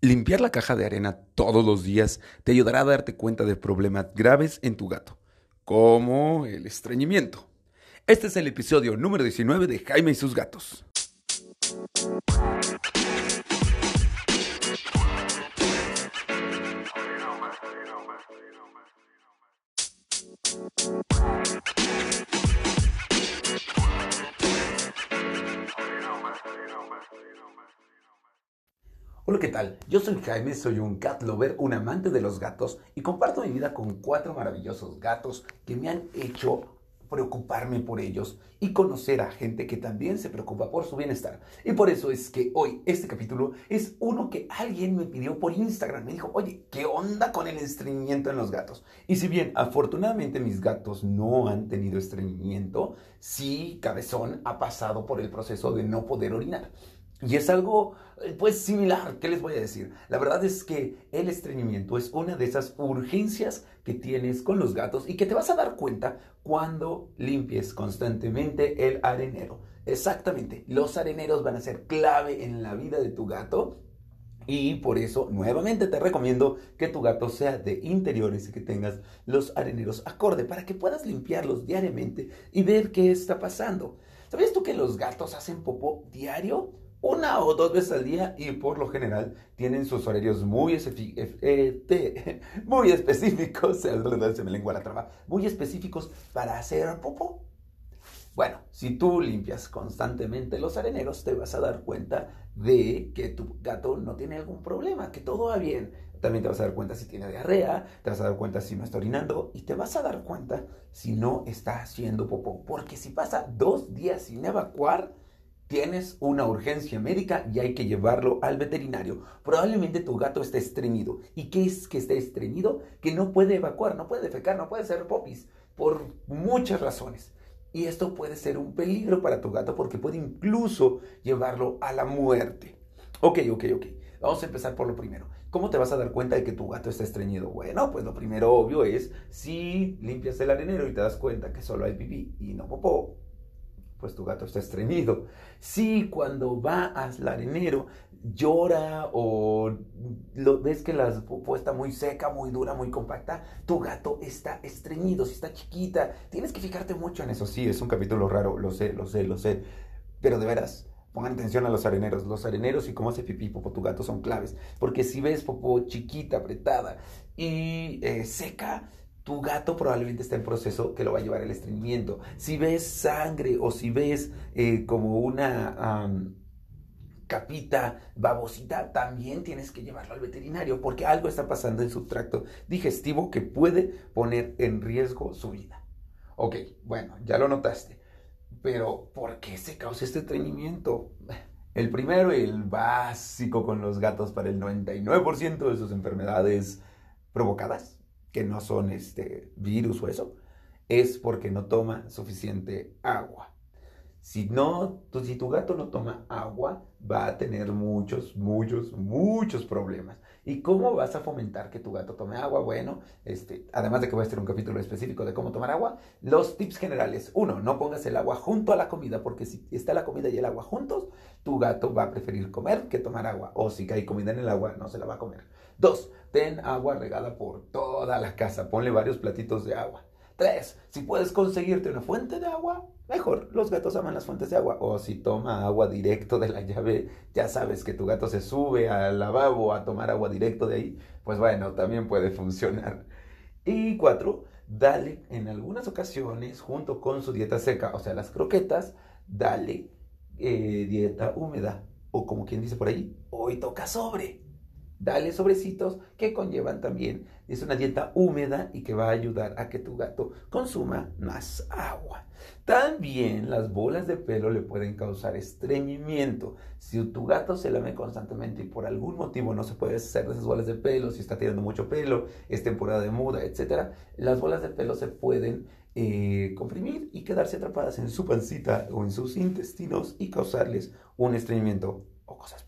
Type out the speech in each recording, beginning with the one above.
Limpiar la caja de arena todos los días te ayudará a darte cuenta de problemas graves en tu gato, como el estreñimiento. Este es el episodio número 19 de Jaime y sus gatos. Hola, ¿qué tal? Yo soy Jaime, soy un cat lover, un amante de los gatos y comparto mi vida con cuatro maravillosos gatos que me han hecho preocuparme por ellos y conocer a gente que también se preocupa por su bienestar. Y por eso es que hoy este capítulo es uno que alguien me pidió por Instagram. Me dijo, oye, ¿qué onda con el estreñimiento en los gatos? Y si bien afortunadamente mis gatos no han tenido estreñimiento, sí Cabezón ha pasado por el proceso de no poder orinar. Y es algo, eh, pues, similar. ¿Qué les voy a decir? La verdad es que el estreñimiento es una de esas urgencias que tienes con los gatos y que te vas a dar cuenta cuando limpies constantemente el arenero. Exactamente, los areneros van a ser clave en la vida de tu gato y por eso, nuevamente te recomiendo que tu gato sea de interiores y que tengas los areneros acorde para que puedas limpiarlos diariamente y ver qué está pasando. ¿Sabías tú que los gatos hacen popó diario? Una o dos veces al día y por lo general tienen sus horarios muy, eh, muy específicos, muy específicos para hacer popó. Bueno, si tú limpias constantemente los areneros, te vas a dar cuenta de que tu gato no tiene algún problema, que todo va bien. También te vas a dar cuenta si tiene diarrea, te vas a dar cuenta si no está orinando y te vas a dar cuenta si no está haciendo popó. Porque si pasa dos días sin evacuar, tienes una urgencia médica y hay que llevarlo al veterinario. Probablemente tu gato esté estreñido. ¿Y qué es que esté estreñido? Que no puede evacuar, no puede defecar, no puede hacer popis, por muchas razones. Y esto puede ser un peligro para tu gato porque puede incluso llevarlo a la muerte. Ok, ok, ok. Vamos a empezar por lo primero. ¿Cómo te vas a dar cuenta de que tu gato está estreñido? Bueno, pues lo primero obvio es si limpias el arenero y te das cuenta que solo hay pipí y no popó, pues tu gato está estreñido. Si cuando va al arenero llora o lo, ves que la popó está muy seca, muy dura, muy compacta, tu gato está estreñido, si está chiquita. Tienes que fijarte mucho en eso. Sí, es un capítulo raro, lo sé, lo sé, lo sé. Pero de veras, pongan atención a los areneros. Los areneros y cómo hace pipí popó tu gato son claves. Porque si ves popó chiquita, apretada y eh, seca, tu gato probablemente está en proceso que lo va a llevar al estreñimiento. Si ves sangre o si ves eh, como una capita babosita, también tienes que llevarlo al veterinario porque algo está pasando en su tracto digestivo que puede poner en riesgo su vida. Ok, bueno, ya lo notaste. Pero, ¿por qué se causa este estreñimiento? El primero y el básico con los gatos para el 99% de sus enfermedades provocadas no son este virus o eso, es porque no toma suficiente agua. Si no, si tu gato no toma agua, va a tener muchos, muchos, muchos problemas. ¿Y cómo vas a fomentar que tu gato tome agua? Bueno, este, además de que voy a hacer un capítulo específico de cómo tomar agua, los tips generales. Uno, no pongas el agua junto a la comida, porque si está la comida y el agua juntos, tu gato va a preferir comer que tomar agua. O si hay comida en el agua, no se la va a comer. Dos, ten agua regada por toda la casa. Ponle varios platitos de agua. Tres, si puedes conseguirte una fuente de agua, mejor. Los gatos aman las fuentes de agua. O si toma agua directo de la llave, ya sabes que tu gato se sube al lavabo a tomar agua directo de ahí. Pues bueno, también puede funcionar. Y cuatro, dale en algunas ocasiones, junto con su dieta seca, o sea, las croquetas, dale eh, dieta húmeda. O como quien dice por ahí, hoy toca sobre dale sobrecitos que conllevan también, es una dieta húmeda y que va a ayudar a que tu gato consuma más agua. También las bolas de pelo le pueden causar estreñimiento. Si tu gato se lame constantemente y por algún motivo no se puede hacer de esas bolas de pelo, si está tirando mucho pelo, es temporada de muda, etc., las bolas de pelo se pueden eh, comprimir y quedarse atrapadas en su pancita o en sus intestinos y causarles un estreñimiento o cosas.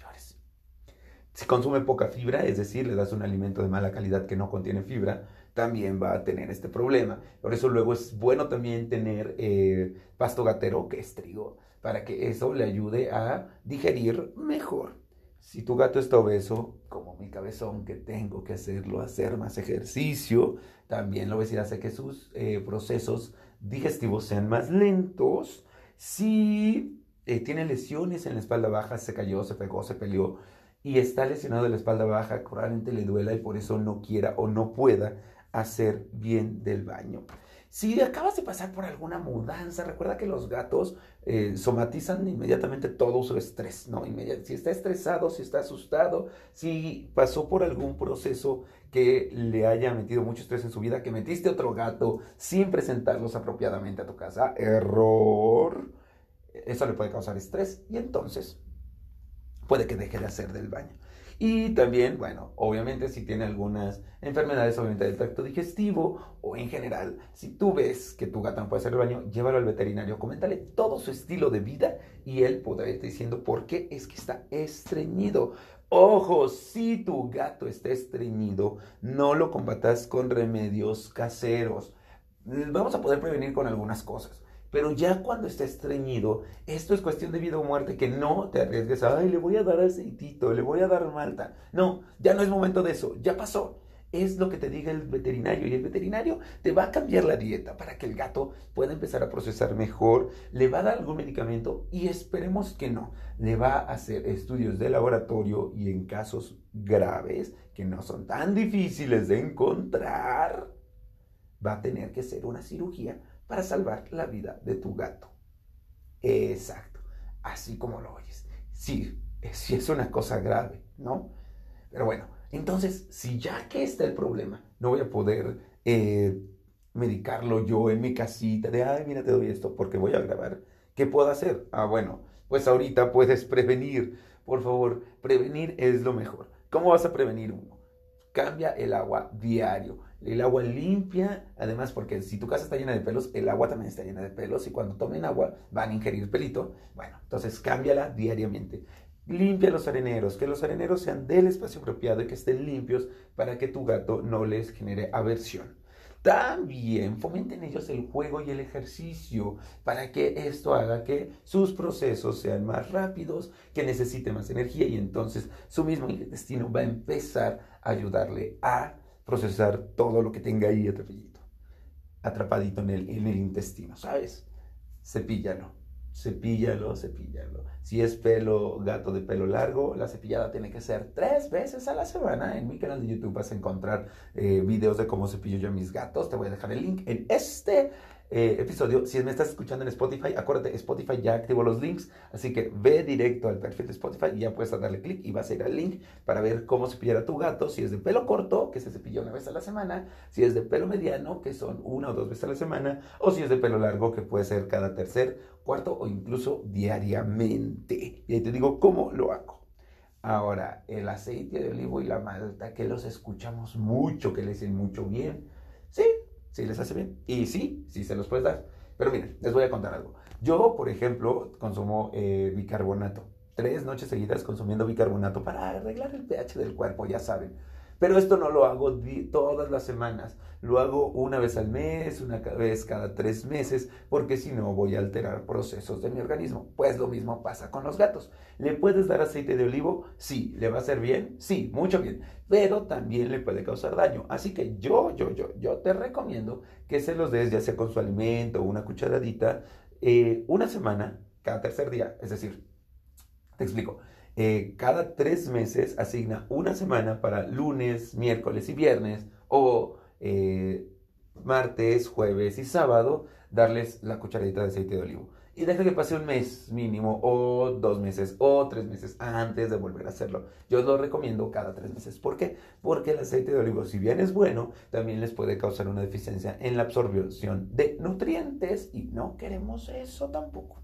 Si consume poca fibra, es decir, le das un alimento de mala calidad que no contiene fibra, también va a tener este problema. Por eso luego es bueno también tener eh, pasto gatero, que es trigo, para que eso le ayude a digerir mejor. Si tu gato está obeso, como mi cabezón, que tengo que hacerlo, hacer más ejercicio. También la obesidad hace que sus eh, procesos digestivos sean más lentos. Si eh, tiene lesiones en la espalda baja, se cayó, se pegó, se peleó y está lesionado de la espalda baja, probablemente le duela y por eso no quiera o no pueda hacer bien del baño. Si acabas de pasar por alguna mudanza, recuerda que los gatos eh, somatizan inmediatamente todo su estrés, ¿no? si está estresado, si está asustado, si pasó por algún proceso que le haya metido mucho estrés en su vida, que metiste otro gato sin presentarlos apropiadamente a tu casa, error. Eso le puede causar estrés y entonces puede que deje de hacer del baño. Y también, bueno, obviamente si tiene algunas enfermedades, obviamente del tracto digestivo o en general, si tú ves que tu gato no puede hacer el baño, llévalo al veterinario, coméntale todo su estilo de vida y él podrá irte diciendo por qué es que está estreñido. Ojo, si tu gato está estreñido, no lo combatas con remedios caseros. Vamos a poder prevenir con algunas cosas. Pero ya cuando está estreñido, esto es cuestión de vida o muerte, que no te arriesgues a, ay, le voy a dar aceitito, le voy a dar malta. No, ya no es momento de eso, ya pasó. Es lo que te diga el veterinario y el veterinario te va a cambiar la dieta para que el gato pueda empezar a procesar mejor, le va a dar algún medicamento y esperemos que no, le va a hacer estudios de laboratorio y en casos graves que no son tan difíciles de encontrar, va a tener que ser una cirugía para salvar la vida de tu gato. Exacto, así como lo oyes. Sí, sí es una cosa grave, ¿no? Pero bueno, entonces, si ya que está el problema, no voy a poder eh, medicarlo yo en mi casita de, ay, mira, te doy esto porque voy a grabar. ¿Qué puedo hacer? Ah, bueno, pues ahorita puedes prevenir. Por favor, prevenir es lo mejor. ¿Cómo vas a prevenir uno? Cambia el agua diario el agua limpia, además porque si tu casa está llena de pelos, el agua también está llena de pelos y cuando tomen agua van a ingerir pelito. Bueno, entonces cámbiala diariamente. Limpia los areneros, que los areneros sean del espacio apropiado y que estén limpios para que tu gato no les genere aversión. También fomenten ellos el juego y el ejercicio para que esto haga que sus procesos sean más rápidos, que necesite más energía y entonces su mismo intestino va a empezar a ayudarle a procesar todo lo que tenga ahí atrapadito, atrapadito en el, en el intestino, ¿sabes? Cepíllalo, cepíllalo, cepíllalo. Si es pelo, gato de pelo largo, la cepillada tiene que ser tres veces a la semana. En mi canal de YouTube vas a encontrar eh, videos de cómo cepillo yo a mis gatos. Te voy a dejar el link en este eh, episodio. Si me estás escuchando en Spotify, acuérdate, Spotify ya activó los links, así que ve directo al perfil de Spotify y ya puedes darle clic y vas a ir al link para ver cómo cepillar a tu gato. Si es de pelo corto, que se cepilla una vez a la semana, si es de pelo mediano, que son una o dos veces a la semana, o si es de pelo largo, que puede ser cada tercer, cuarto o incluso diariamente. Y ahí te digo cómo lo hago. Ahora, el aceite de olivo y la malta, que los escuchamos mucho, que le dicen mucho bien. Sí, si les hace bien. Y sí, sí se los puedes dar. Pero miren, les voy a contar algo. Yo, por ejemplo, consumo eh, bicarbonato. Tres noches seguidas consumiendo bicarbonato para arreglar el pH del cuerpo, ya saben. Pero esto no lo hago todas las semanas, lo hago una vez al mes, una vez cada tres meses, porque si no voy a alterar procesos de mi organismo. Pues lo mismo pasa con los gatos. ¿Le puedes dar aceite de olivo? Sí. ¿Le va a hacer bien? Sí, mucho bien. Pero también le puede causar daño. Así que yo, yo, yo, yo te recomiendo que se los des ya sea con su alimento una cucharadita eh, una semana, cada tercer día. Es decir, te explico. Eh, cada tres meses asigna una semana para lunes, miércoles y viernes o eh, martes, jueves y sábado darles la cucharadita de aceite de olivo. Y deja que pase un mes mínimo o dos meses o tres meses antes de volver a hacerlo. Yo lo recomiendo cada tres meses. ¿Por qué? Porque el aceite de olivo, si bien es bueno, también les puede causar una deficiencia en la absorción de nutrientes y no queremos eso tampoco.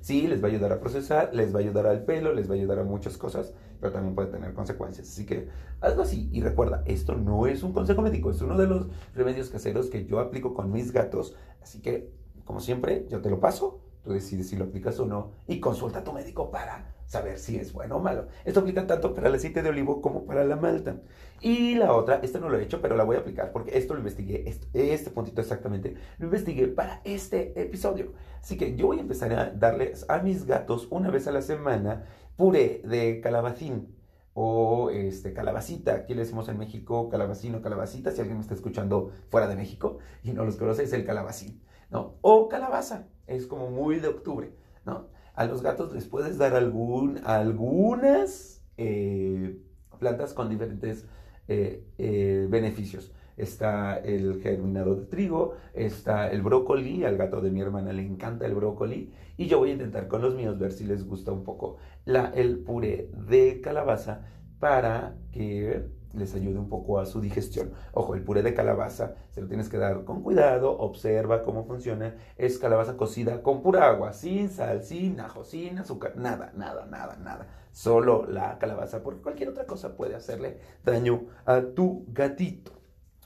Sí, les va a ayudar a procesar, les va a ayudar al pelo, les va a ayudar a muchas cosas, pero también puede tener consecuencias. Así que hazlo así y recuerda, esto no es un consejo médico, es uno de los remedios caseros que yo aplico con mis gatos. Así que, como siempre, yo te lo paso, tú decides si lo aplicas o no y consulta a tu médico para saber si es bueno o malo. Esto aplica tanto para el aceite de olivo como para la malta. Y la otra, esta no lo he hecho, pero la voy a aplicar porque esto lo investigué, este, este puntito exactamente, lo investigué para este episodio. Así que yo voy a empezar a darles a mis gatos una vez a la semana puré de calabacín o este, calabacita. Aquí le decimos en México calabacino, calabacita. Si alguien me está escuchando fuera de México y no los conoce, es el calabacín, ¿no? O calabaza, es como muy de octubre, ¿no? A los gatos les puedes dar algún, algunas eh, plantas con diferentes eh, eh, beneficios. Está el germinado de trigo, está el brócoli, al gato de mi hermana le encanta el brócoli y yo voy a intentar con los míos ver si les gusta un poco la, el puré de calabaza para que les ayude un poco a su digestión. Ojo, el puré de calabaza se lo tienes que dar con cuidado, observa cómo funciona. Es calabaza cocida con pura agua, sin sal, sin ajo, sin azúcar, nada, nada, nada, nada. Solo la calabaza, porque cualquier otra cosa puede hacerle daño a tu gatito.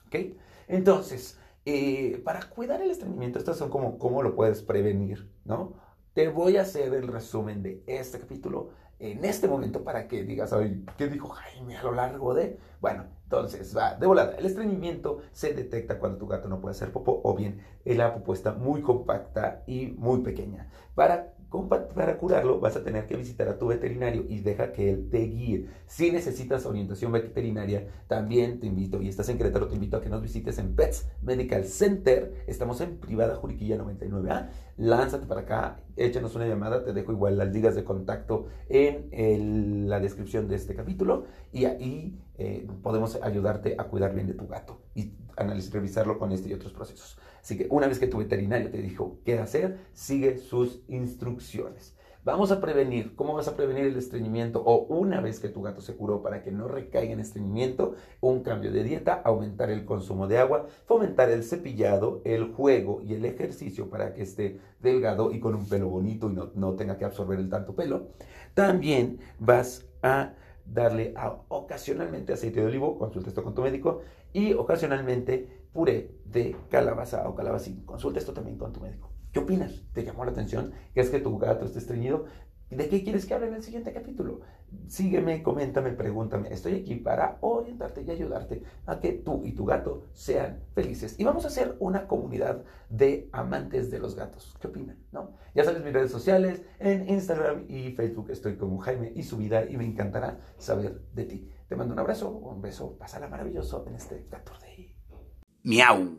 ¿Ok? Entonces, eh, para cuidar el estreñimiento, estas son como cómo lo puedes prevenir, ¿no? Te voy a hacer el resumen de este capítulo en este momento para que digas, ay, ¿qué dijo Jaime a lo largo de? Bueno, entonces va, de volada. El estreñimiento se detecta cuando tu gato no puede hacer popó o bien la popó está muy compacta y muy pequeña. Para para curarlo vas a tener que visitar a tu veterinario y deja que él te guíe. Si necesitas orientación veterinaria, también te invito, y estás en Querétaro, te invito a que nos visites en Pets Medical Center. Estamos en Privada Juriquilla 99A. Lánzate para acá, échanos una llamada, te dejo igual las ligas de contacto en la descripción de este capítulo y ahí eh, podemos ayudarte a cuidar bien de tu gato y analizar, revisarlo con este y otros procesos. Así que una vez que tu veterinario te dijo qué hacer, sigue sus instrucciones. Vamos a prevenir. ¿Cómo vas a prevenir el estreñimiento? O una vez que tu gato se curó para que no recaiga en estreñimiento, un cambio de dieta, aumentar el consumo de agua, fomentar el cepillado, el juego y el ejercicio para que esté delgado y con un pelo bonito y no, no tenga que absorber el tanto pelo. También vas a darle ocasionalmente aceite de olivo, consulta esto con tu médico, y ocasionalmente puré de calabaza o calabacín. Consulta esto también con tu médico. ¿Qué opinas? ¿Te llamó la atención? ¿Qué es que tu gato esté estreñido? ¿De qué quieres que hable en el siguiente capítulo? Sígueme, coméntame, pregúntame. Estoy aquí para orientarte y ayudarte a que tú y tu gato sean felices. Y vamos a hacer una comunidad de amantes de los gatos. ¿Qué opinan? ¿No? Ya sabes mis redes sociales, en Instagram y Facebook estoy como Jaime y su vida y me encantará saber de ti. Te mando un abrazo, un beso, pásala maravilloso en este 14 de... Miau.